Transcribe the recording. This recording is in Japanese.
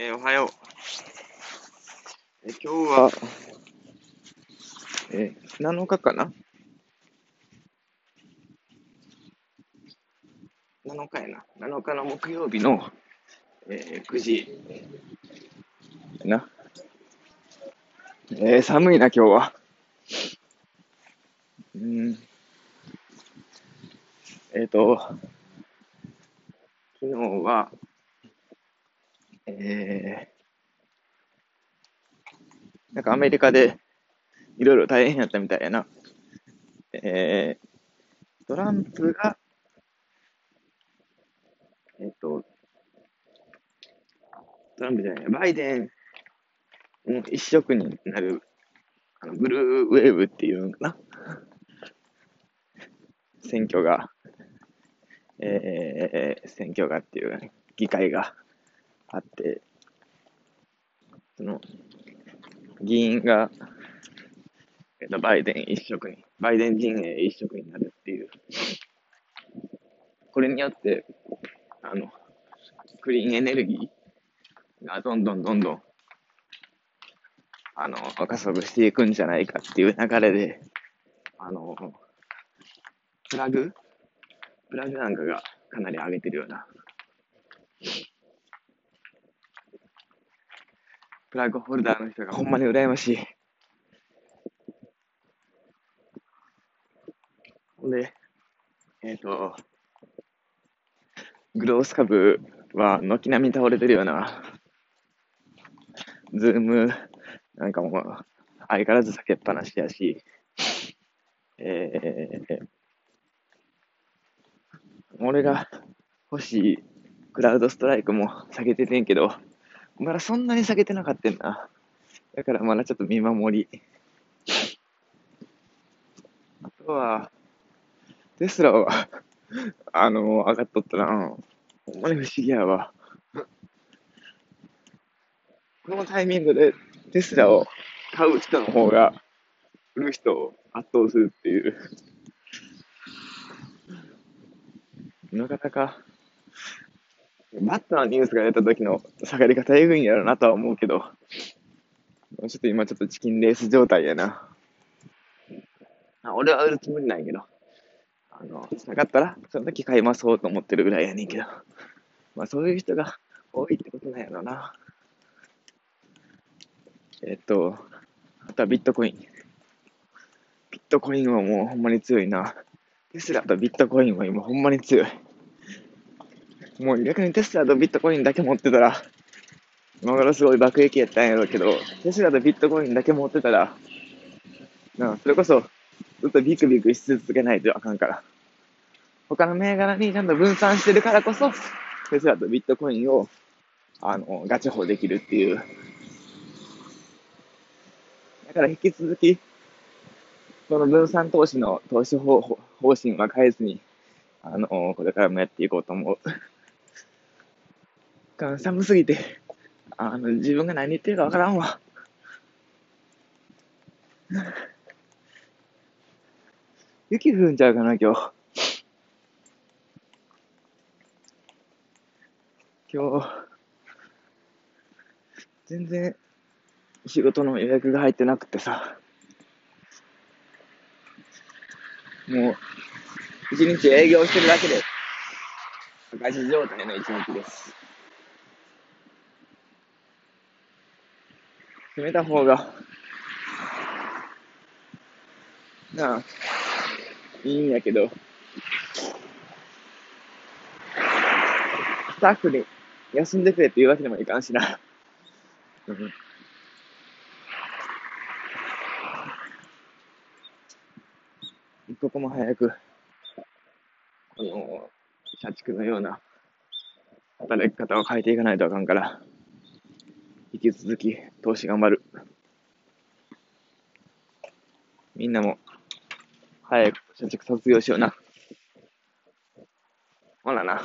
えーおはよう。え今日は、えー7日かな ?7 日やな。7日の木曜日の、えー9時。な。えー寒いな、今日は。うん。えっ、と、昨日は、えー、なんかアメリカでいろいろ大変やったみたいやな。えー、トランプが、えっ、と、トランプじゃない、バイデンの一色になる、あのブルーウェーブっていうのかな。選挙が、えー、選挙がっていう、議会があって、その、議員が、えっと、バイデン一色に、バイデン陣営一色になるっていう。これによって、あの、クリーンエネルギーがどんどんどんどん、あの、加速していくんじゃないかっていう流れで、あの、プラグ？プラグなんかがかなり上げてるような。プラグホルダーの人がほんまに羨ましい。ほんで、えっ、と、グロース株は軒並み倒れてるような。ズームなんかもう相変わらず避けっぱなしやし、えー、俺が欲しいクラウドストライクも下げててんけど、まだそんなに下げてなかったんな。だからまだちょっと見守り。あとは、テスラは、あの、上がっとったな。ほんまに不思議やわ。このタイミングでテスラを買う人の方が、売る人を圧倒するっていう。なかなか、バッターのニュースが出た時の下がり方えぐいんやろなとは思うけど、ちょっと今ちょっとチキンレース状態やな。俺は売るつもりないけど、あの、下がったら、その時買いますと思ってるぐらいやねんけど、まあそういう人が多いってことなんやろな。えっと、あとはビットコイン。ビットコインはもうほんまに強いな。テスラとビットコインは今ほんまに強い。もう逆にテスラとビットコインだけ持ってたら、今頃すごい爆撃やったんやろうけど、テスラとビットコインだけ持ってたら、なそれこそずっとビクビクし続けないとあかんから。他の銘柄にちゃんと分散してるからこそ、テスラとビットコインを、あの、ガチホできるっていう。だから引き続き、この分散投資の投資方方針は変えずに、あの、これからもやっていこうと思う。が寒すぎて、あの、自分が何言ってるかわからんわ。雪降るんちゃうかな、今日。今日、全然仕事の予約が入ってなくてさ、もう、一日営業してるだけで、赤字状態の一日です。決めた方が、なあ、いいんやけど、スタッフに休んでくれって言うわけにもいかんしな。一刻も早く、この、社畜のような働き方を変えていかないとあかんから、引き続き投資頑張る。みんなも、早く社畜卒業しような。ほらな。